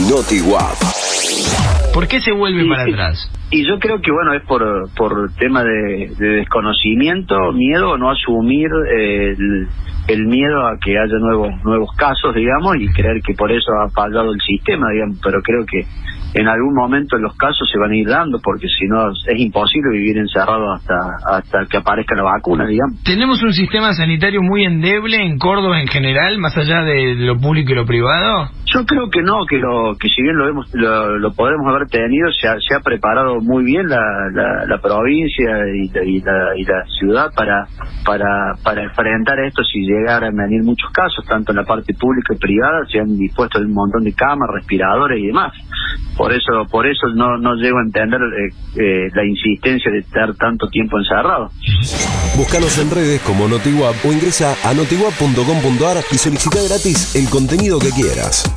NotiWap. ¿Por qué se vuelve Sí, para sí. atrás? Y yo creo que, bueno, es por, por tema de, de desconocimiento, miedo o no asumir eh, el, el miedo a que haya nuevos nuevos casos, digamos, y creer que por eso ha fallado el sistema, digamos. Pero creo que en algún momento los casos se van a ir dando, porque si no es imposible vivir encerrado hasta, hasta que aparezca la vacuna, digamos. ¿Tenemos un sistema sanitario muy endeble en Córdoba en general, más allá de lo público y lo privado? Yo creo que no, que lo que si bien lo hemos lo, lo podemos haber tenido, se ha, se ha preparado muy bien la, la, la provincia y y, la, y la ciudad para para para enfrentar esto si llegaran a venir muchos casos, tanto en la parte pública y privada, se han dispuesto un montón de camas, respiradores y demás. Por eso por eso no no llego a entender eh, eh, la insistencia de estar tanto tiempo encerrado. Búscanos en redes como NotiWap o ingresa a notiwap.com.ar y solicita gratis el contenido que quieras.